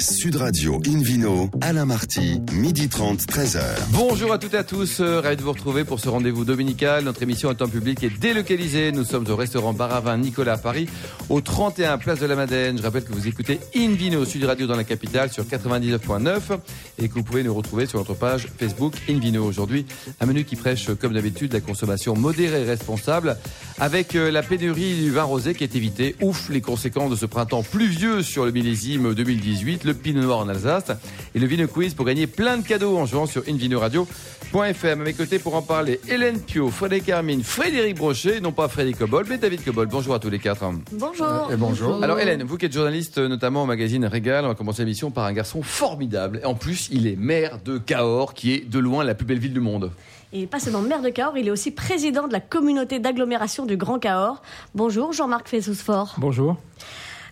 Sud Radio Invino, Alain Marty, midi 30, 13h. Bonjour à toutes et à tous, euh, ravi de vous retrouver pour ce rendez-vous dominical. Notre émission en temps public est délocalisée. Nous sommes au restaurant Baravin Nicolas à Paris, au 31 Place de la Madeleine. Je rappelle que vous écoutez Invino Sud Radio dans la capitale sur 99.9 et que vous pouvez nous retrouver sur notre page Facebook Invino. Aujourd'hui, un menu qui prêche, comme d'habitude, la consommation modérée et responsable avec euh, la pénurie du vin rosé qui est évitée. Ouf, les conséquences de ce printemps pluvieux sur le millésime 2018 le Pinot Noir en Alsace et le Vino Quiz pour gagner plein de cadeaux en jouant sur invinoradio.fm. À mes côtés pour en parler, Hélène Pio, Frédéric Hermine, Frédéric Brochet, non pas Frédéric Cobol, mais David Cobol. Bonjour à tous les quatre. Bonjour. Et bonjour. Alors Hélène, vous qui êtes journaliste notamment au magazine Régal, on va commencer l'émission par un garçon formidable. Et en plus, il est maire de Cahors, qui est de loin la plus belle ville du monde. Et pas seulement maire de Cahors, il est aussi président de la communauté d'agglomération du Grand Cahors. Bonjour Jean-Marc Fessousfort. Bonjour.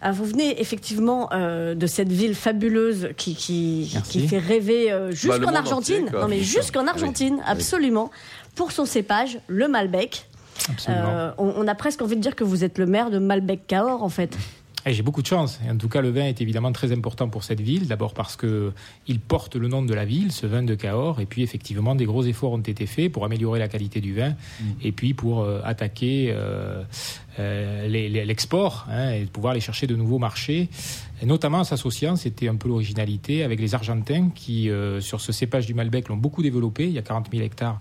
Ah, vous venez effectivement euh, de cette ville fabuleuse qui, qui, Merci. qui fait rêver euh, Bah, jusqu'en Argentine. entier, non mais jusqu'en Argentine, Oui. absolument. Pour son cépage, le Malbec. Euh, on, on a presque envie de dire que vous êtes le maire de Malbec Cahors en fait. J'ai beaucoup de chance. En tout cas, le vin est évidemment très important pour cette ville. D'abord parce que il porte le nom de la ville, ce vin de Cahors. Et puis, effectivement, des gros efforts ont été faits pour améliorer la qualité du vin. Et puis, pour euh, attaquer euh, euh, l'export hein, et pouvoir aller chercher de nouveaux marchés. Et notamment en s'associant, c'était un peu l'originalité, avec les Argentins qui, euh, sur ce cépage du Malbec, l'ont beaucoup développé. Il y a 40 000 hectares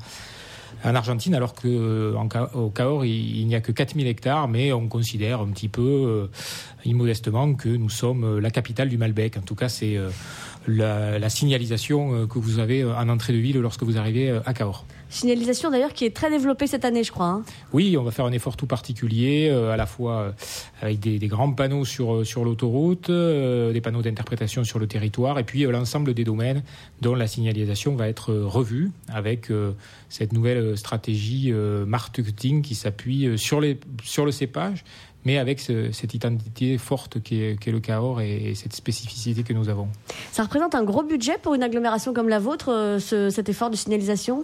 en Argentine, alors qu'au Cahors, il, il n'y a que 4000 hectares, mais on considère un petit peu euh, immodestement que nous sommes euh, la capitale du Malbec. En tout cas, c'est euh, la, la signalisation euh, que vous avez euh, en entrée de ville lorsque vous arrivez euh, à Cahors. Signalisation d'ailleurs qui est très développée cette année, je crois. hein. Oui, on va faire un effort tout particulier, euh, à la fois avec des, des grands panneaux sur, sur l'autoroute, euh, des panneaux d'interprétation sur le territoire, et puis euh, l'ensemble des domaines dont la signalisation va être revue avec cette nouvelle stratégie marketing qui s'appuie sur, les, sur le cépage, mais avec ce- cette identité forte qu'est qu'est le Cahors et, et cette spécificité que nous avons. Ça représente un gros budget pour une agglomération comme la vôtre, euh, ce- cet effort de signalisation?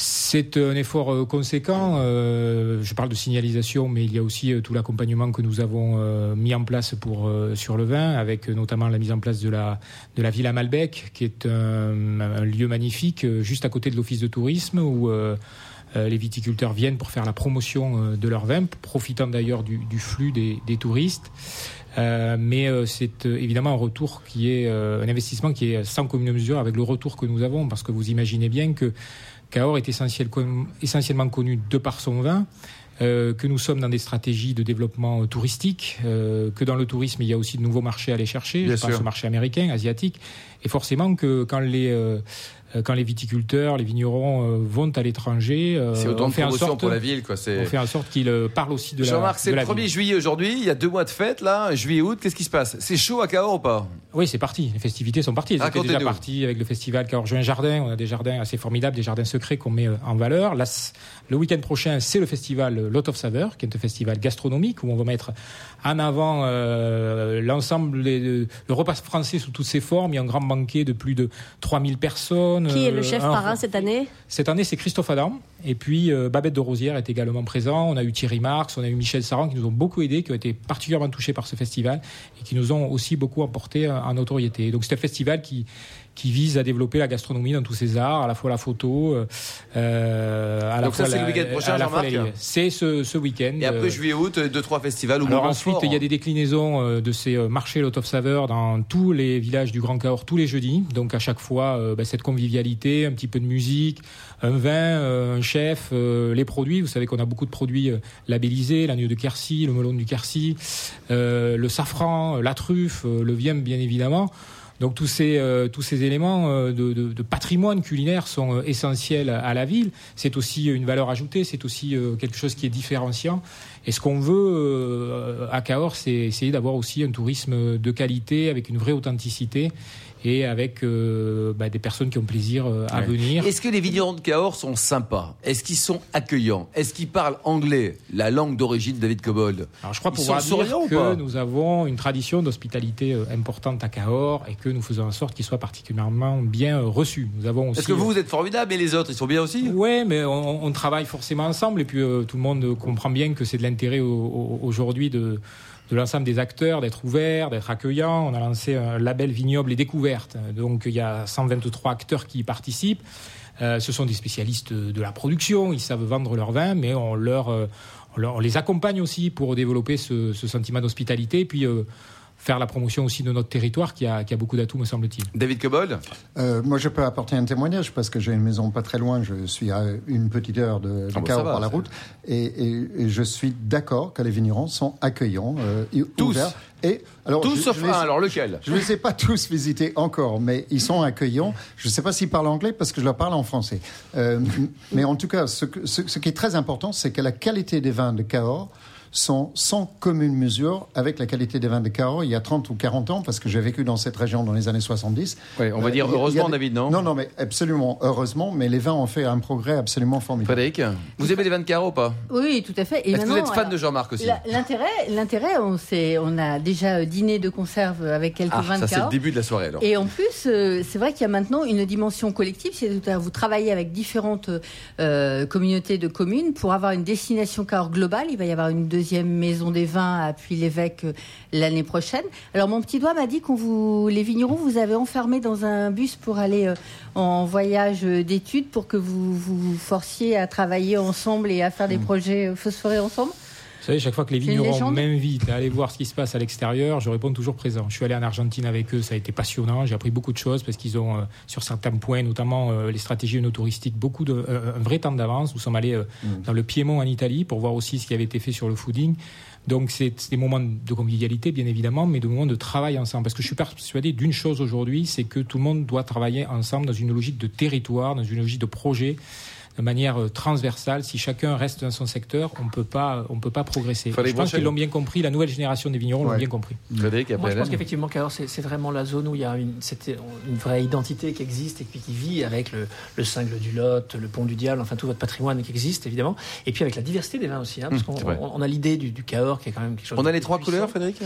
C'est un effort euh, conséquent. euh, je parle de signalisation, mais il y a aussi tout l'accompagnement que nous avons euh, mis en place pour euh, sur le vin, avec notamment la mise en place de la de la Villa Malbec, qui est un, un lieu magnifique juste à côté de l'office de tourisme où les viticulteurs viennent pour faire la promotion euh, de leur vin, profitant d'ailleurs du, du flux des, des touristes. Euh, mais euh, c'est euh, évidemment un retour qui est euh, un investissement qui est sans commune mesure avec le retour que nous avons, parce que vous imaginez bien que Cahors est essentiel- essentiellement connu de par son vin, euh, que nous sommes dans des stratégies de développement euh, touristique, euh, que dans le tourisme il y a aussi de nouveaux marchés à aller chercher, Bien je pense sûr. au marché américain, asiatique, et forcément que quand les euh, euh, quand les viticulteurs, les vignerons euh, vont à l'étranger, euh, C'est autant on de fait en promotion sorte pour la ville, quoi. On fait en sorte qu'ils euh, parlent aussi de la Jean-Marc, c'est le la 1er ville. juillet aujourd'hui, il y a deux mois de fête là, juillet-août, qu'est-ce qui se passe? C'est chaud à Cahors ou pas? Oui, c'est parti. Les festivités sont parties. Elles étaient déjà parties avec le festival Cahors Juin Jardin. On a des jardins assez formidables, des jardins secrets qu'on met euh, en valeur. Là, le week-end prochain, c'est le festival euh, Lot of Saveur, qui est un festival gastronomique où on va mettre en avant euh, l'ensemble, le repas français sous toutes ses formes. Il y a un grand banquet de plus de 3000 personnes. Qui est le Euh, chef un- parrain cette année Cette année, c'est Christophe Adam. Et puis, euh, Babette de Rosière est également présent. On a eu Thierry Marx, on a eu Michel Saran qui nous ont beaucoup aidés, qui ont été particulièrement touchés par ce festival et qui nous ont aussi beaucoup apporté euh, en notoriété. Donc, c'est un festival qui, qui vise à développer la gastronomie dans tous ses arts, à la fois la photo, euh, euh, à la Donc ça, fois c'est le week-end prochain, Jean-Marc les- C'est ce, ce week-end. Et après euh, juillet-août, deux, trois festivals ou alors ensuite, il y a des déclinaisons euh, de ces euh, marchés Lot of Saveur dans tous les villages du Grand Cahors tous les jeudis. Donc à chaque fois, euh, bah, cette convivialité, un petit peu de musique, un vin, euh, un chef, euh, les produits. Vous savez qu'on a beaucoup de produits euh, labellisés, l'agneau de Quercy, le melon du Quercy, euh, le safran, euh, la truffe, euh, le vième bien évidemment. Donc tous ces, euh, tous ces éléments euh, de, de- patrimoine culinaire sont euh, essentiels à la ville. C'est aussi une valeur ajoutée, c'est aussi quelque chose qui est différenciant. Et ce qu'on veut à Cahors, c'est essayer d'avoir aussi un tourisme de qualité, avec une vraie authenticité et avec euh, bah, des personnes qui ont plaisir euh, à Ouais. venir. Est-ce que les vignerons de Cahors sont sympas? Est-ce qu'ils sont accueillants? Est-ce qu'ils parlent anglais, la langue d'origine de David Cobold? Alors je crois Ils pouvoir dire que nous avons une tradition d'hospitalité euh, importante à Cahors et que nous faisons en sorte qu'ils soient particulièrement bien reçus. Nous avons aussi Est-ce que vous, vous êtes formidable et les autres, ils sont bien aussi? Ouais, mais on, on travaille forcément ensemble et puis euh, tout le monde comprend bien que c'est de l'intérêt au- au- aujourd'hui de de l'ensemble des acteurs d'être ouverts, d'être accueillants. On a lancé un label vignoble et découverte. Donc il y a 123 acteurs qui y participent. Euh, ce sont des spécialistes de la production, ils savent vendre leur vin, mais on leur, euh, on, les accompagne aussi pour développer ce, ce sentiment d'hospitalité, puis euh, faire la promotion aussi de notre territoire qui a, qui a beaucoup d'atouts, me semble-t-il. David Cobold Euh, moi, je peux apporter un témoignage parce que j'ai une maison pas très loin. Je suis à une petite heure de, de Ah bon, ça va, par la route. Et, et- et je suis d'accord que les vignerons sont accueillants, euh, et Tous. ouverts. Et, alors, Tous je- sauf je les- un, alors lequel? Je ne les ai pas tous visités encore, mais ils sont accueillants. Je ne sais pas s'ils parlent anglais parce que je leur parle en français. Euh, mais en tout cas, ce, que- ce- ce qui est très important, c'est que la qualité des vins de Cahors sont sans commune mesure avec la qualité des vins de Cahors il y a 30 ou 40 ans, parce que j'ai vécu dans cette région dans les années 70. Oui, on va Euh, dire heureusement, des- David, non Non, non, mais absolument, heureusement, mais les vins ont fait un progrès absolument formidable. Frédéric, vous aimez les vins de Caro ou pas? Oui, tout à fait. Est-ce que vous êtes fan alors, de Jean-Marc aussi? L'intérêt, l'intérêt, on, on a déjà euh, dîné de conserve avec quelques Ah, vins de ça c'est le Cahors. début de la soirée alors. Et en plus, euh, c'est vrai qu'il y a maintenant une dimension collective. C'est-à-dire vous travaillez avec différentes euh, communautés de communes pour avoir une destination Cahors globale. Il va y avoir une deuxième maison des vins à Puy-l'Évêque euh, l'année prochaine. Alors mon petit doigt m'a dit qu'on vous, les vignerons, vous avez enfermé dans un bus pour aller euh, en voyage euh, d'études pour que vous vous forciez à travailler ensemble et à faire des projets euh, phosphorés ensemble. Vous savez, chaque fois que les vignerons m'invitent à aller voir ce qui se passe à l'extérieur, je réponds toujours présent. Je suis allé en Argentine avec eux, ça a été passionnant. J'ai appris beaucoup de choses parce qu'ils ont, euh, sur certains points, notamment euh, les stratégies œnotouristiques, beaucoup de, euh, un vrai temps d'avance. Nous sommes allés euh, dans le Piémont en Italie pour voir aussi ce qui avait été fait sur le fooding. Donc c'est c'est des moments de convivialité, bien évidemment, mais des moments de travail ensemble. Parce que je suis persuadé d'une chose aujourd'hui, c'est que tout le monde doit travailler ensemble dans une logique de territoire, dans une logique de projet de manière euh, transversale. Si chacun reste dans son secteur, on peut pas, on peut pas progresser. Je pense qu'ils l'ont bien compris. La nouvelle génération des vignerons l'ont Ouais. bien compris. Frédéric, après Moi, je pense qu'effectivement, Cahors, c'est vraiment la zone où il y a une, vraie identité qui existe et puis qui vit avec le, le cingle du Lot, le pont du Diable, enfin tout votre patrimoine qui existe évidemment. Et puis avec la diversité des vins aussi, hein, parce Mmh, qu'on a l'idée du, du Cahors qui est quand même quelque chose. On a les trois puissant. couleurs, Frédéric?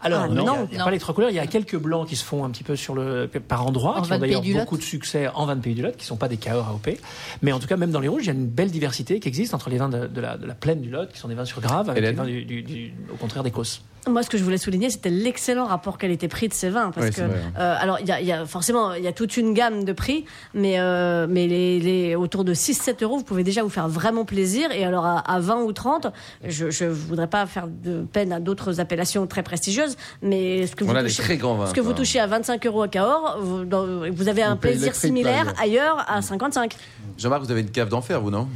Alors Ah, non, non, il n'y a, non. pas les trois couleurs. Il y a quelques blancs qui se font un petit peu sur le par endroits, En qui ont d'ailleurs beaucoup de succès en vin de pays du Lot, qui sont pas des Cahors AOP. Mais en tout cas, même dans les rouges, il y a une belle diversité qui existe entre les vins de, de la, de la plaine du Lot, qui sont des vins sur grave, avec Hélène les vins du, du- du- au contraire des Causses. Moi, ce que je voulais souligner, c'était l'excellent rapport qualité-prix de ces vins. Parce Oui, que, vrai, hein. euh, alors, il y a, y a forcément, il y a toute une gamme de prix, mais, euh, mais les, les, autour de 6-7 euros, vous pouvez déjà vous faire vraiment plaisir. Et alors, à, à 20 ou 30, je ne voudrais pas faire de peine à d'autres appellations très prestigieuses, mais ce que vous touchez, vins. ce que vous quoi. touchez à 25 euros à Cahors, vous, dans- vous avez un Vous plaisir similaire ailleurs. ailleurs à 55. Jean-Marc, vous avez une cave d'enfer, vous, non?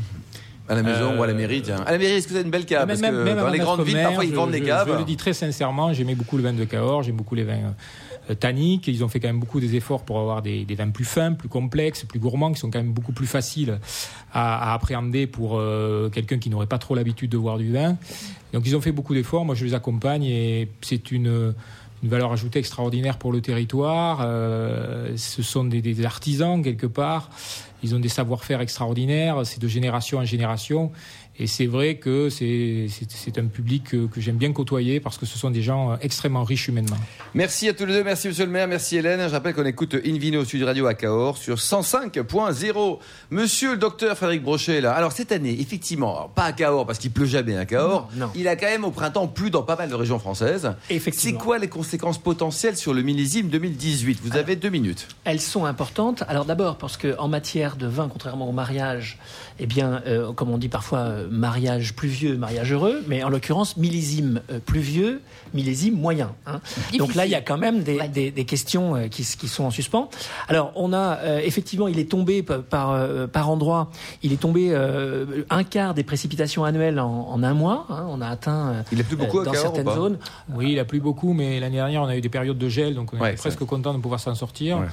À la maison Euh, ou à la mairie, tiens. À la mairie, est-ce que vous avez une belle cave? Parce même, que même dans les grandes villes, parfois, ils je- vendent des je- caves. Je le dis très sincèrement, j'aimais beaucoup le vin de Cahors, j'aime beaucoup les vins euh, tanniques. Ils ont fait quand même beaucoup des efforts pour avoir des, des vins plus fins, plus complexes, plus gourmands, qui sont quand même beaucoup plus faciles à, à appréhender pour euh, quelqu'un qui n'aurait pas trop l'habitude de boire du vin. Donc ils ont fait beaucoup d'efforts. Moi, je les accompagne et c'est une une valeur ajoutée extraordinaire pour le territoire. Euh, ce sont des, des artisans quelque part. Ils ont des savoir-faire extraordinaires. C'est de génération en génération. Et c'est vrai que c'est c'est- c'est un public que, que j'aime bien côtoyer parce que ce sont des gens euh, extrêmement riches humainement. Merci à tous les deux, merci monsieur le maire, merci Hélène. Je rappelle qu'on écoute Invino Sud Radio à Cahors sur 105.0. Monsieur le docteur Frédéric Brochet, là. Alors cette année, effectivement, pas à Cahors parce qu'il pleut jamais à Cahors, Non, non. il a quand même au printemps plu dans pas mal de régions françaises. C'est Effectivement. quoi les conséquences potentielles sur le millésime 2018 Vous avez deux minutes. Elles sont importantes. Alors d'abord parce que en matière de vin, contrairement au mariage, eh bien, euh, comme on dit parfois, euh, mariage pluvieux, mariage heureux, mais en l'occurrence millésime euh, pluvieux, millésime moyen. hein. Donc là, il y a quand même des, Ouais. des- des questions euh, qui, sont en suspens. Alors on a euh, effectivement, il est tombé par par endroit, il est tombé euh, un quart des précipitations annuelles en, en un mois. hein. On a atteint Il a plu beaucoup dans certaines zones. Oui, il a plu beaucoup, mais l'année dernière, on a eu des périodes de gel, donc on Ouais, presque content de pouvoir s'en sortir. Ouais.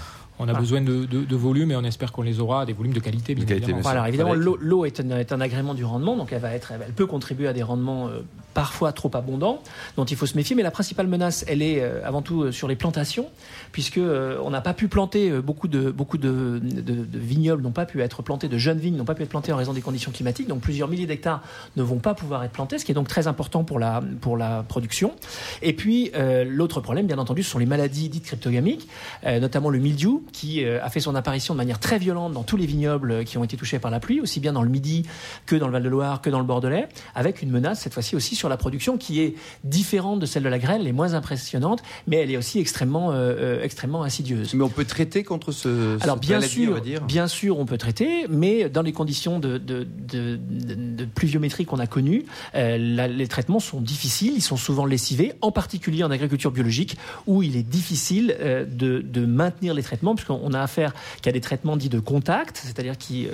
On a Ah. besoin de, de, de volume et on espère qu'on les aura, des volumes de qualité, bien De qualité, évidemment. bien sûr. Voilà, évidemment, l'eau est, un- est un agrément du rendement, donc elle va être, elle peut contribuer à des rendements euh, parfois trop abondants, dont il faut se méfier. Mais la principale menace, elle est euh, avant tout euh, sur les plantations, puisque euh, on n'a pas pu planter beaucoup de beaucoup de, de- de vignobles n'ont pas pu être plantés, de jeunes vignes n'ont pas pu être plantées en raison des conditions climatiques. Donc plusieurs milliers d'hectares ne vont pas pouvoir être plantés, ce qui est donc très important pour la pour la production. Et puis l'autre problème, bien entendu, ce sont les maladies dites cryptogamiques, notamment le mildiou, qui a fait son apparition de manière très violente dans tous les vignobles qui ont été touchés par la pluie, aussi bien dans le Midi que dans le Val-de-Loire que dans le Bordelais, avec une menace cette fois-ci aussi sur la production qui est différente de celle de la grêle, elle est moins impressionnante, mais elle est aussi extrêmement, euh, euh, extrêmement insidieuse. Mais on peut traiter contre ce. Alors cette bien maladie, on sûr, va dire. bien sûr, on peut traiter, mais dans les conditions de, de, de, de- de pluviométrie qu'on a connues, euh, la- les traitements sont difficiles, ils sont souvent lessivés, en particulier en agriculture biologique, où il est difficile euh, de, maintenir les traitements, puisqu'on a affaire qu'à des traitements dits de contact, c'est-à-dire qui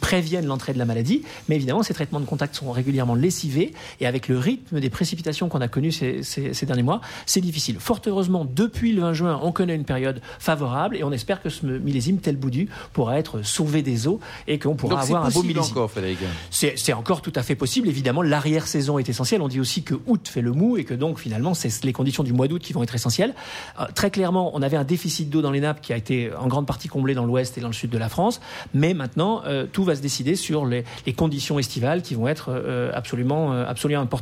préviennent l'entrée de la maladie. Mais évidemment, ces traitements de contact sont régulièrement lessivés, et avec le rythme des précipitations qu'on a connues ces, ces- ces derniers mois, c'est difficile. Fort heureusement, depuis le 20 juin, on connaît une période favorable, et on espère que ce millésime tel Boudu pourra être sauvé des eaux et qu'on pourra Donc avoir un beau millésime. encore, Frédéric. C'est encore tout à fait possible. Évidemment, l'arrière-saison est essentielle. On dit aussi que août fait le mou et que donc finalement, c'est les conditions du mois d'août qui vont être essentielles. Euh, très clairement, on avait un déficit d'eau dans les nappes qui a été en grande partie comblé dans l'ouest et dans le sud de la France. Mais maintenant, euh, tout va se décider sur les, les conditions estivales qui vont être euh, absolument, absolument importantes.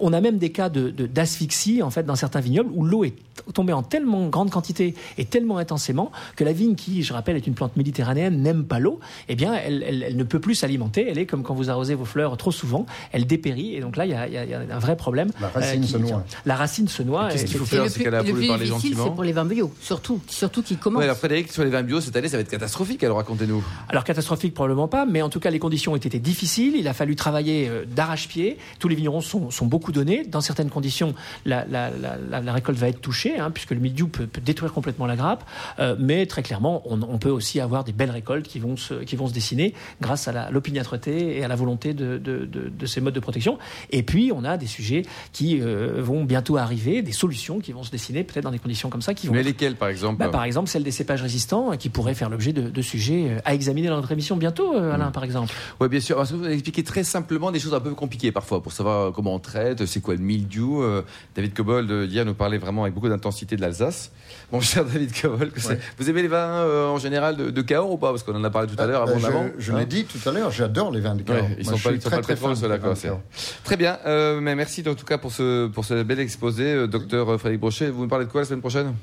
On a même des cas de- de- d'asphyxie en fait dans certains vignobles où l'eau est tombée en tellement grande quantité et tellement intensément que la vigne, qui, je rappelle, est une plante méditerranéenne, n'aime pas l'eau. Eh bien, elle, elle- elle ne peut plus s'alimenter. Elle est comme quand vous arrosez vos fleurs trop souvent, elle dépérit. Et donc là, il y a, il y a- y a un vrai problème. La racine qui- se noie. La racine se noie. Qu'est-ce qu'il faut faire le dans ces plus, cas-là le Faut lui plus parler gentiment c'est pour les vins bio, surtout, surtout qui commencent. Ouais, alors Frédéric, sur les vins bio cette année, ça va être catastrophique. Alors racontez-nous. Alors catastrophique probablement pas, mais en tout cas les conditions ont été difficiles. Il a fallu travailler euh, d'arrache-pied. Tous les vignerons sont, sont beaucoup donnés. Dans certaines conditions, la, la- la- la- la récolte va être touchée, hein, puisque le mildiou peut, peut détruire complètement la grappe. Euh, mais très clairement, on, on peut aussi avoir des belles récoltes qui vont se, qui vont se dessiner grâce à l'opiniâtreté et à la volonté de, de- de- de ces modes de protection. Et puis on a des sujets qui euh, vont bientôt arriver, des solutions qui vont se dessiner peut-être dans des conditions comme ça, qui vont Mais être lesquels, par exemple bah, par exemple, celle des cépages résistants, euh, qui pourraient faire l'objet de, de sujets à examiner dans notre émission bientôt, Alain, par exemple. Oui, bien sûr. Parce que vous expliquez très simplement des choses un peu compliquées parfois pour savoir comment on traite, c'est quoi le mildiou. Euh, David Cobold, euh, hier, nous parlait vraiment avec beaucoup d'intensité de l'Alsace. Mon cher David Cobold, Ouais. vous aimez les vins euh, en général de, de Cahors ou pas? Parce qu'on en a parlé tout à l'heure, Euh, abondamment. Je, je Hein? l'ai dit tout à l'heure, j'adore les vins de Cahors. Ouais, ils Moi, sont je pas, ils sont très, pas très très Corse. Cahors. Très bien. Euh, mais merci en tout cas pour ce, pour ce bel exposé, docteur Frédéric Brochet. Vous me parlez de quoi la semaine prochaine?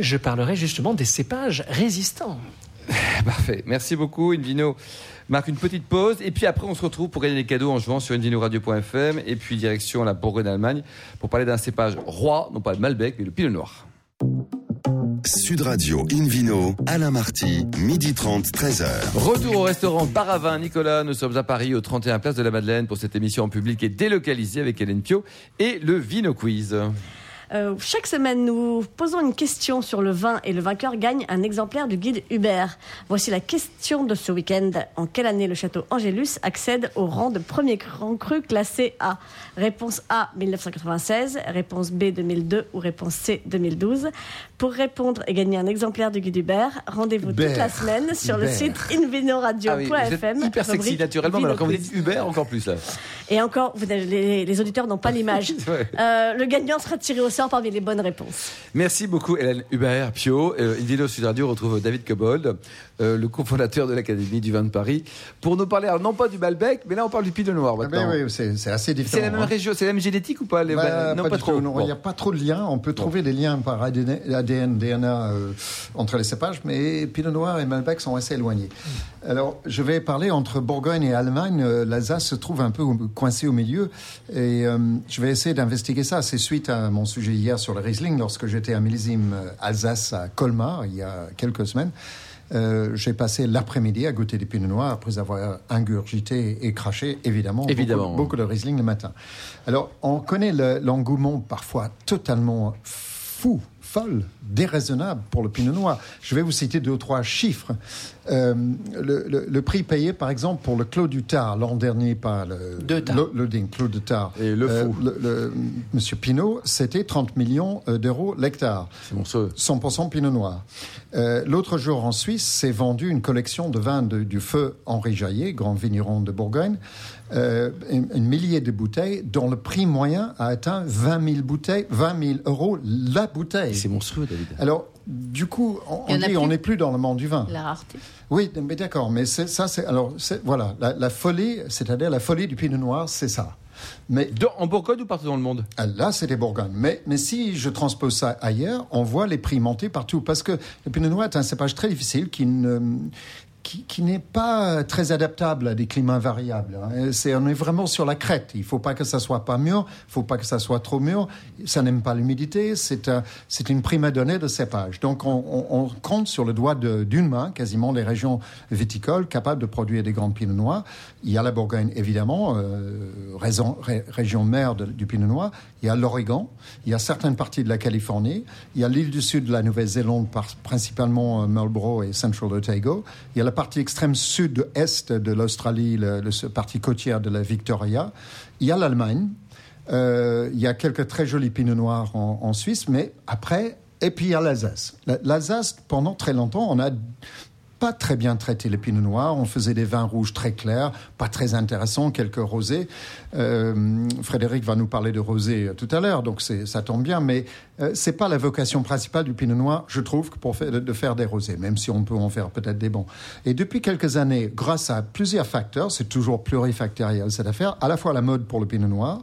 Je parlerai justement des cépages résistants. Parfait. Merci beaucoup, Invino. Marque une petite pause et puis après on se retrouve pour gagner des cadeaux en jouant sur invinoradio.fm et puis direction la Bourgogne-Allemagne pour parler d'un cépage roi, non pas le Malbec mais le Pinot Noir. Sud Radio Invino, Alain Marty, midi 30, 13h. Retour au restaurant Baravin Nicolas. Nous sommes à Paris au 31 Place de la Madeleine pour cette émission en public et délocalisée avec Hélène Pio et le Vino Quiz. Euh, chaque semaine, nous posons une question sur le vin et le vainqueur gagne un exemplaire du guide Hubert. Voici la question de ce week-end. En quelle année le château Angélus accède au rang de premier grand cru classé A? Réponse A 1996, réponse B 2002 ou réponse C 2012. Pour répondre et gagner un exemplaire du guide Hubert, rendez-vous toute la semaine sur le site Ah oui, vous invinoradio.fm. êtes hyper sexy naturellement, mais alors quand vous dites. Hubert, encore plus là. Et encore, vous les, les auditeurs n'ont pas l'image. Euh, le gagnant sera tiré au sort parmi les bonnes réponses. Merci beaucoup Hélène Hubert Pio. Euh, Invino Sud Radio retrouve David Cobold, euh, le cofondateur de l'Académie du vin de Paris, pour nous parler alors, non pas du Malbec, mais là on parle du Pinot Noir Ah, maintenant. mais oui, c'est assez différent. C'est la même hein. région, c'est la même génétique ou pas les- Bah, Non, pas pas, trop. Il Bon. n'y a pas trop de liens. On peut trouver des liens par ADN, ADN DNA euh, entre les cépages, mais Pinot Noir et Malbec sont assez éloignés. Alors, je vais parler entre Bourgogne et Allemagne. Euh, L'Alsace se trouve un peu au- coincé au milieu, et euh, je vais essayer d'investiguer ça. C'est suite à mon sujet hier sur le Riesling, lorsque j'étais à millésime euh, Alsace à Colmar il y a quelques semaines. Euh, j'ai passé l'après-midi à goûter des pinots noirs après avoir ingurgité et craché, évidemment, Évidemment. Beaucoup, beaucoup de Riesling le matin. Alors, on connaît le- l'engouement parfois totalement fou, folle, déraisonnable pour le pinot noir. Je vais vous citer deux ou trois chiffres. Euh, le, le- le prix payé, par exemple, pour le Clos du Tard l'an dernier par le, De Tard. le, le Ding, Clos de Tard. Et le fou. le- le- Monsieur Pinot, c'était 30 millions euh, d'euros l'hectare. C'est monstrueux. 100% Pinot Noir. Euh, L'autre jour en Suisse, s'est vendu une collection de vins de- du feu Henri Jaillet, grand vigneron de Bourgogne, euh, une, une millier de bouteilles, dont le prix moyen a atteint 20 000 bouteilles, 20 000 euros la bouteille. C'est monstrueux David. Alors, du coup, on, on dit on n'est plus dans le monde du vin. La rareté. Oui, mais d'accord, mais c'est- ça, c'est alors, c'est- voilà, la, la folie, c'est-à-dire la folie du Pinot Noir, c'est ça. Mais Dans- en Bourgogne ou partout dans le monde? Ah, Là, c'était Bourgogne. Mais, mais si je transpose ça ailleurs, on voit les prix monter partout. Parce que le Pinot Noir est un cépage très difficile qui ne, qui, qui n'est pas très adaptable à des climats variables. hein. C'est, on est vraiment sur la crête. Il faut pas que ça soit pas mûr, il faut pas que ça soit trop mûr. Ça n'aime pas l'humidité. C'est, un- c'est une prima donnée de cépage. Donc, on, on- on compte sur le doigt de- d'une main quasiment les régions viticoles capables de produire des grands pinots noirs. Il y a la Bourgogne, évidemment, euh, raison- ré- région mère du pinot noir. Il y a l'Oregon. Il y a certaines parties de la Californie. Il y a l'île du sud de la Nouvelle-Zélande, par- principalement euh, Marlborough et Central Otago. Il y a la partie extrême sud-est de l'Australie, le, le- partie côtière de la Victoria. Il y a l'Allemagne. Euh, il y a quelques très jolis pinots noirs en, Suisse, mais après, et puis il y a l'Alsace. La- L'Alsace, pendant très longtemps, on a pas très bien traité les pinots noirs. On faisait des vins rouges très clairs, pas très intéressants, quelques rosés. Euh, Frédéric va nous parler de rosé tout à l'heure, donc ça tombe bien. Mais euh, c'est pas la vocation principale du pinot noir, je trouve, pour faire, de faire des rosés, même si on peut en faire peut-être des bons. Et depuis quelques années, grâce à plusieurs facteurs, c'est toujours plurifactoriel cette affaire, à la fois la mode pour le pinot noir,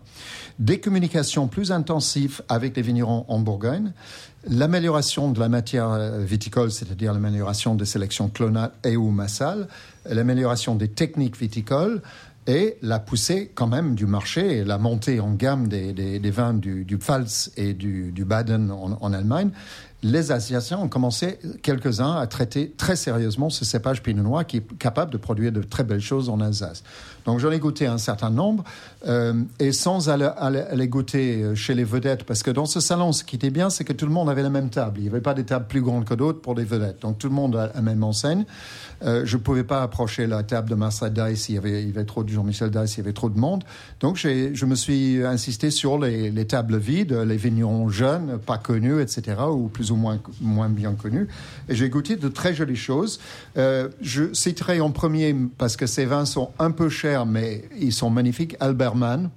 des communications plus intensives avec les vignerons en Bourgogne, l'amélioration de la matière euh, viticole, c'est-à-dire l'amélioration des sélections clonales et ou massales, l'amélioration des techniques viticoles et la poussée quand même du marché et la montée en gamme des, des- vins du, Pfalz et du, Baden en, en Allemagne. Les Asiatiens ont commencé, quelques-uns, à traiter très sérieusement ce cépage pinot noir qui est capable de produire de très belles choses en Alsace. Donc j'en ai goûté un certain nombre, euh, et sans aller, goûter euh, chez les vedettes, parce que dans ce salon, ce qui était bien, c'est que tout le monde avait la même table. Il n'y avait pas des tables plus grandes que d'autres pour les vedettes. Donc tout le monde a la même enseigne. Euh, je ne pouvais pas approcher la table de Marcel Dice, il y avait, il y avait trop de Jean-Michel Dice, il y avait trop de monde. Donc je me suis insisté sur les, les tables vides, les vignerons jeunes, pas connus, etc., ou plus ou moins, moins bien connus. Et j'ai goûté de très jolies choses. Je citerai en premier, parce que ces vins sont un peu chers, mais ils sont magnifiques, Alberman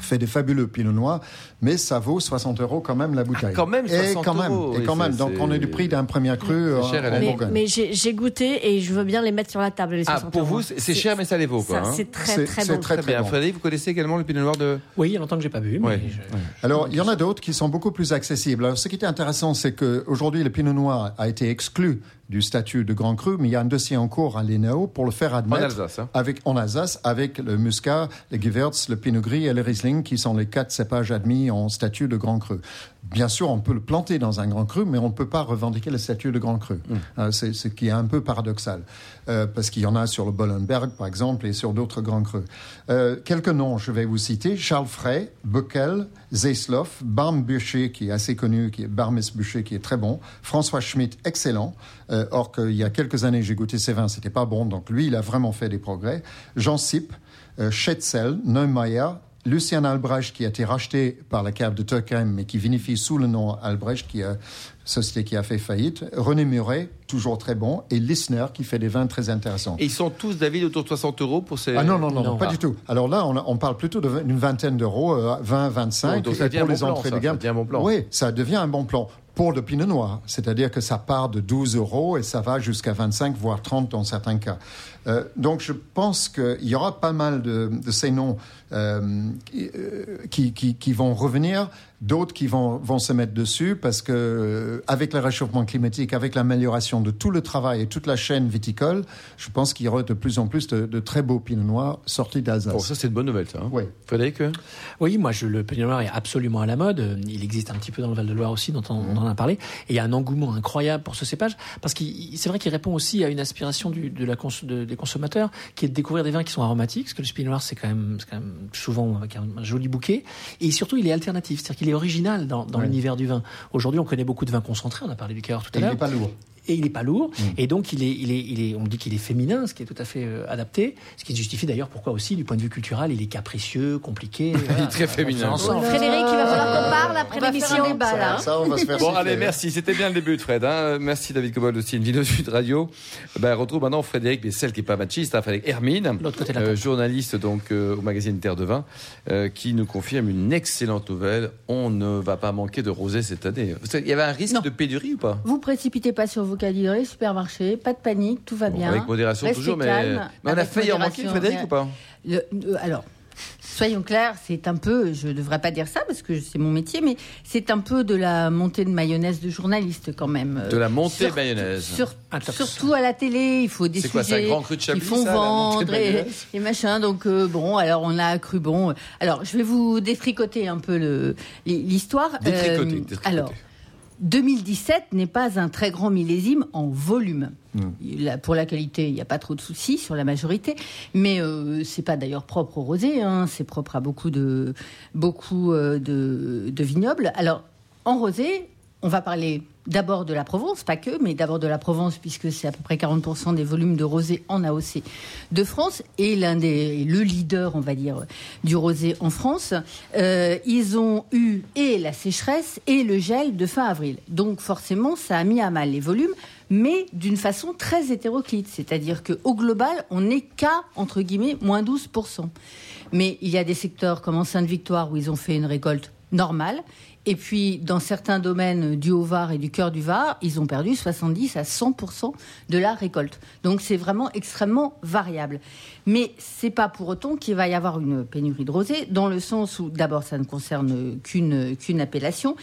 fait des fabuleux pinot noirs, mais ça vaut 60 euros quand même la bouteille. Ah, quand même, et 60 quand même, euros, et oui, quand même. Donc on est du prix d'un premier cru euh, C'est cher, en. Mais, Bourgogne. mais j'ai goûté et je veux bien les mettre sur la table, les Ah, 60 pour euros. vous, c'est cher, mais ça les vaut, quoi. Hein. C'est très, très bon. très, Très bien. bon. Frédéric, vous connaissez également le pinot noir de. Oui, il y a longtemps que j'ai pas bu. Mais Ouais. je- Alors, il y en a d'autres qui sont beaucoup plus accessibles. Alors, ce qui était intéressant, c'est qu'aujourd'hui, le pinot noir a été exclu du statut de grand cru, mais il y a un dossier en cours à l'ENAO pour le faire En admettre Alsace. hein. avec, en Alsace avec le muscat, le Gewürz, le pinot gris et le Riesling, qui sont les quatre cépages admis en statut de grand cru. Bien sûr, on peut le planter dans un grand cru, mais on ne peut pas revendiquer le statut de grand cru. Euh, c'est ce qui est un peu paradoxal, euh, parce qu'il y en a sur le Bollenberg, par exemple, et sur d'autres grands crus. Euh, quelques noms, je vais vous citer. Charles Frey, Bockel, Zeisloff, Barm-Bûcher, qui est assez connu, qui est Barmes-Bûcher, qui est très bon, François Schmitt, excellent. Euh, or qu'il y a quelques années, j'ai goûté ses vins, c'était pas bon, donc lui, il a vraiment fait des progrès. Jean Sipp, euh, Schetzel, Neumeier, Lucien Albrecht, qui a été racheté par la cave de Turckheim, mais qui vinifie sous le nom Albrecht, qui a société qui a fait faillite. René Muret, toujours très bon, et Lissner, qui fait des vins très intéressants. Et ils sont tous, David, autour de 60 euros pour ces. Ah non, non, non, Non. pas Ah. du tout. Alors là, on, parle plutôt de- d'une vingtaine d'euros, euh, 20, 25. Oh, donc ça et devient pour un les bon plan, entrées ça, de gamme. ça devient un bon plan. Oui, ça devient un bon plan. Pour le pinot noir, c'est-à-dire que ça part de 12 euros et ça va jusqu'à 25, voire 30 dans certains cas. Euh, donc je pense qu'il y aura pas mal de, de ces noms euh, qui, euh, qui, vont revenir, d'autres qui vont, vont se mettre dessus parce que avec le réchauffement climatique, avec l'amélioration de tout le travail et toute la chaîne viticole, je pense qu'il y aura de plus en plus de, de très beaux pinots noirs sortis d'Alsace. Bon, ça, c'est une bonne nouvelle, ça. hein. Oui. Frédéric Oui, moi, je, le Pinot Noir est absolument à la mode. Il existe un petit peu dans le Val-de-Loire aussi, dont on, on en a parlé. Et il y a un engouement incroyable pour ce cépage, parce que c'est vrai qu'il répond aussi à une aspiration du, de la cons- de- des consommateurs, qui est de découvrir des vins qui sont aromatiques, parce que le Pinot Noir, c'est quand même, quand même souvent avec un, un joli bouquet. Et surtout, il est alternatif, c'est-à-dire qu'il est original dans, dans Ouais. l'univers du vin. Aujourd'hui, on connaît beaucoup de vins concentrés, on a parlé du cœur tout à il l'heure n'est pas lourd. Et il est pas lourd et donc il est, il est, il est, on dit qu'il est féminin, ce qui est tout à fait euh, adapté, ce qui justifie d'ailleurs pourquoi aussi du point de vue culturel il est capricieux, compliqué. Il est très féminin. ensemble. Frédéric, il va falloir qu'on parle après On va faire l'émission. un débat, là. Ça, on va se faire Bon, allez, merci. C'était bien le début de Fred. hein. Merci David Cobol aussi, une vidéo Sud Radio. Ben, retrouve maintenant Frédéric, mais celle qui n'est pas machiste, hein, Frédéric Hermine, L'autre côté de la euh, journaliste donc euh, au magazine Terre de Vin, euh, qui nous confirme une excellente nouvelle. On ne va pas manquer de rosé cette année. Qu'il y avait un risque Non. de pénurie ou pas? Vous précipitez pas sur vos calendriers, supermarché, pas de panique, tout va Bon, bien. Avec modération Restez toujours, mais, calme, mais on a failli en manquer, Frédéric, ou pas Le- euh, alors, soyons clairs, c'est un peu, je ne devrais pas dire ça parce que c'est mon métier, mais c'est un peu de la montée de mayonnaise de journaliste quand même. De la montée de mayonnaise. surtout à la télé, il faut des sujets quoi, grand cru de Chablis, ils font vendre et, et, machin. Donc euh, bon, alors on a cru bon. Alors je vais vous détricoter un peu l'histoire. Détricoter, euh, Alors. 2017 n'est pas un très grand millésime en volume. Hmm. Pour la qualité, il n'y a pas trop de soucis sur la majorité, mais euh, c'est pas d'ailleurs propre au rosé, hein, c'est propre à beaucoup de beaucoup euh, de, de vignobles. Alors en rosé, on va parler d'abord de la Provence, pas que, mais d'abord de la Provence, puisque c'est à peu près 40% des volumes de rosé en AOC de France, et l'un des, le leader, on va dire, du rosé en France. Euh, ils ont eu et la sécheresse et le gel de fin avril. Donc forcément, ça a mis à mal les volumes, mais d'une façon très hétéroclite. C'est-à-dire qu'au global, on n'est qu'à, entre guillemets, moins 12%. Mais il y a des secteurs comme en Sainte-Victoire où ils ont fait une récolte normale et puis, dans certains domaines du Haut-Var et du cœur du Var, ils ont perdu 70 à 100% de la récolte. Donc, c'est vraiment extrêmement variable. Mais c'est pas pour autant qu'il va y avoir une pénurie de rosé, dans le sens où, d'abord, ça ne concerne qu'une appellation.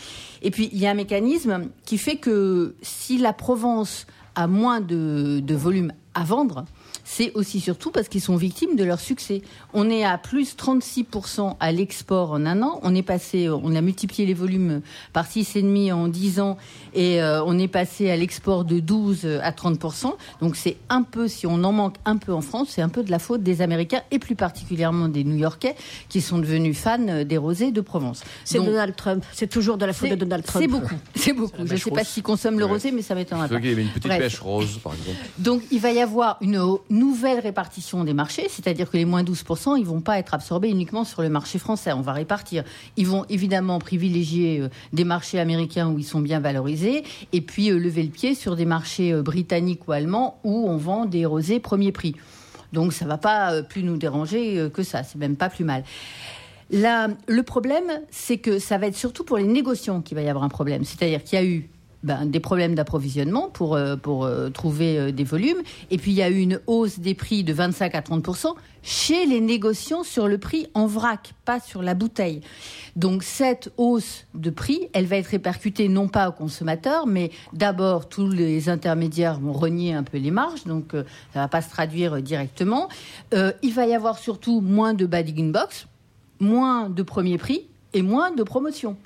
Et puis, il y a un mécanisme qui fait que si la Provence a moins de volume à vendre, c'est aussi surtout parce qu'ils sont victimes de leur succès. On est à plus 36% à l'export en un an. On est passé, on a multiplié les volumes par 6,5 en 10 ans et euh, on est passé à l'export de 12 à 30%. Donc c'est un peu, si on en manque un peu en France, c'est un peu de la faute des Américains et plus particulièrement des New-Yorkais qui sont devenus fans des rosés de Provence. C'est Donald Trump. C'est toujours de la faute de Donald Trump. C'est beaucoup. C'est beaucoup. Je ne sais pas s'ils consomment le rosé, mais ça m'étonnerait pas. Il y avait une petite pêche rose, par exemple. Donc il va y avoir une nouvelle répartition des marchés, c'est-à-dire que les moins 12%, ils vont pas être absorbés uniquement sur le marché français. On va répartir. Ils vont évidemment privilégier euh, des marchés américains où ils sont bien valorisés, et puis euh, lever le pied sur des marchés euh, britanniques ou allemands où on vend des rosés premier prix. Donc ça va pas plus nous déranger que ça. C'est même pas plus mal. le problème, c'est que ça va être surtout pour les négociants qu'il va y avoir un problème. C'est-à-dire qu'il y a eu ben, des problèmes d'approvisionnement pour, euh, pour euh, trouver euh, des volumes. Et puis il y a eu une hausse des prix de 25 à 30% chez les négociants sur le prix en vrac, pas sur la bouteille. Donc cette hausse de prix, elle va être répercutée non pas aux consommateurs, mais d'abord tous les intermédiaires vont renier un peu les marges, donc ça ne va pas se traduire directement. il va y avoir surtout moins de in box, moins de premier prix et moins de promotion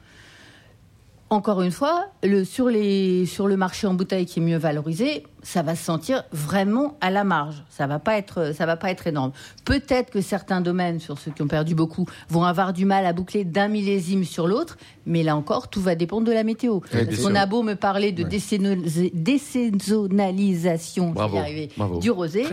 encore une fois, sur, sur le marché en bouteille qui est mieux valorisé, ça va se sentir vraiment à la marge. Ça va pas être, ça va pas être énorme. Peut-être que certains domaines, sur ceux qui ont perdu beaucoup, vont avoir du mal à boucler d'un millésime sur l'autre, mais là encore, tout va dépendre de la météo. On a beau me parler de désaisonnalisation du rosé,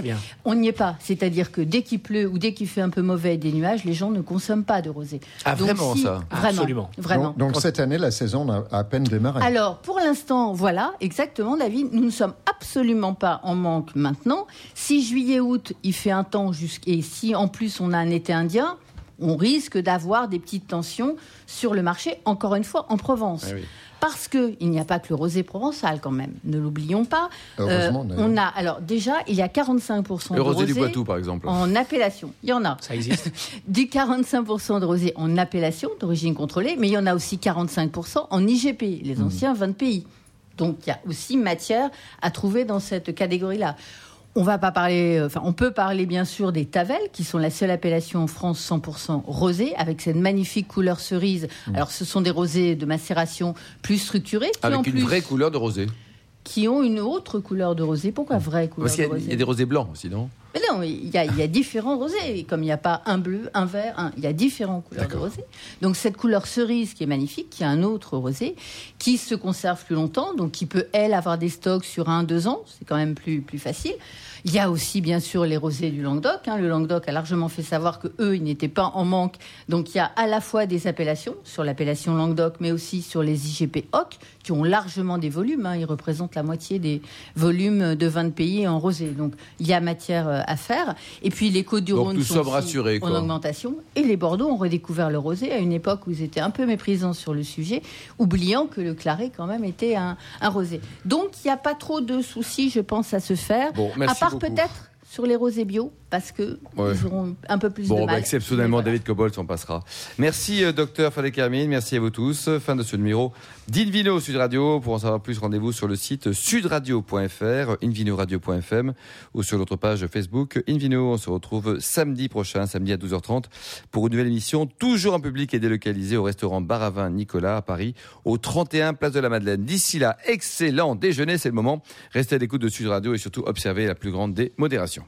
on n'y est pas. C'est-à-dire que dès qu'il pleut ou dès qu'il fait un peu mauvais des nuages, les gens ne consomment pas de rosé. Ah, vraiment ça Vraiment. Absolument. Vraiment. Donc, cette année, la saison a à peine démarré. Alors, pour l'instant, voilà, exactement, David, nous ne sommes absolument absolument pas en manque maintenant. Si juillet-août, il fait un temps jusqu'à... si en plus on a un été indien, on risque d'avoir des petites tensions sur le marché, encore une fois, en Provence. Eh Parce qu'il n'y a pas que le rosé provençal quand même, ne l'oublions pas. Euh, on a alors déjà il y a 45% le rosé, du Poitou par exemple en appellation. Il y en a. Ça existe. du 45% de rosé en appellation d'origine contrôlée, mais il y en a aussi 45% en IGP, les mmh. anciens 20 pays. Donc il y a aussi matière à trouver dans cette catégorie-là. On va pas parler, euh, enfin, on peut parler bien sûr des Tavelles, qui sont la seule appellation en France 100% rosée, avec cette magnifique couleur cerise. Mmh. Alors, ce sont des rosés de macération plus structurés. avec une vraie couleur de rosé. Qui ont une autre couleur de rosé. Pourquoi mmh. vraie couleur de Parce qu'il y a des rosés blancs aussi, non? Mais non, il y, a, il y a différents rosés. Comme il n'y a pas un bleu, un vert, un, il y a différentes couleurs de rosé. Donc cette couleur cerise qui est magnifique, qui a un autre rosé, qui se conserve plus longtemps, donc qui peut, elle, avoir des stocks sur un, deux ans. C'est quand même plus, plus facile. Il y a aussi, bien sûr, les rosés du Languedoc. Hein. Le Languedoc a largement fait savoir que eux, ils n'étaient pas en manque. Donc, il y a à la fois des appellations sur l'appellation Languedoc, mais aussi sur les IGP OC, qui ont largement des volumes. Hein. Ils représentent la moitié des volumes de 20 pays en rosé. Donc, il y a matière euh, à faire. Et puis, les Côtes du Rhône sont en augmentation. Et les Bordeaux ont redécouvert le rosé à une époque où ils étaient un peu méprisants sur le sujet, oubliant que le Claret, quand même, était un, rosé. Donc, il n'y a pas trop de soucis, je pense, à se faire. Bon, à part peut-être sur les rosés bio parce que Ouais. ils auront un peu plus de Bon, mal. bah, exceptionnellement, voilà. David Cobalt s'en passera. Merci, euh, docteur Fadek Hermine. Merci à vous tous. Fin de ce numéro d'Invino Sud Radio. Pour en savoir plus, rendez-vous sur le site sudradio.fr, invinoradio.fm ou sur notre page Facebook Invino. On se retrouve samedi prochain, samedi à 12h30, pour une nouvelle émission, toujours en public et délocalisée au restaurant Bar à Vin Nicolas à Paris, au 31 Place de la Madeleine. D'ici là, excellent déjeuner, c'est le moment. Restez à l'écoute de Sud Radio et surtout observez la plus grande des modérations.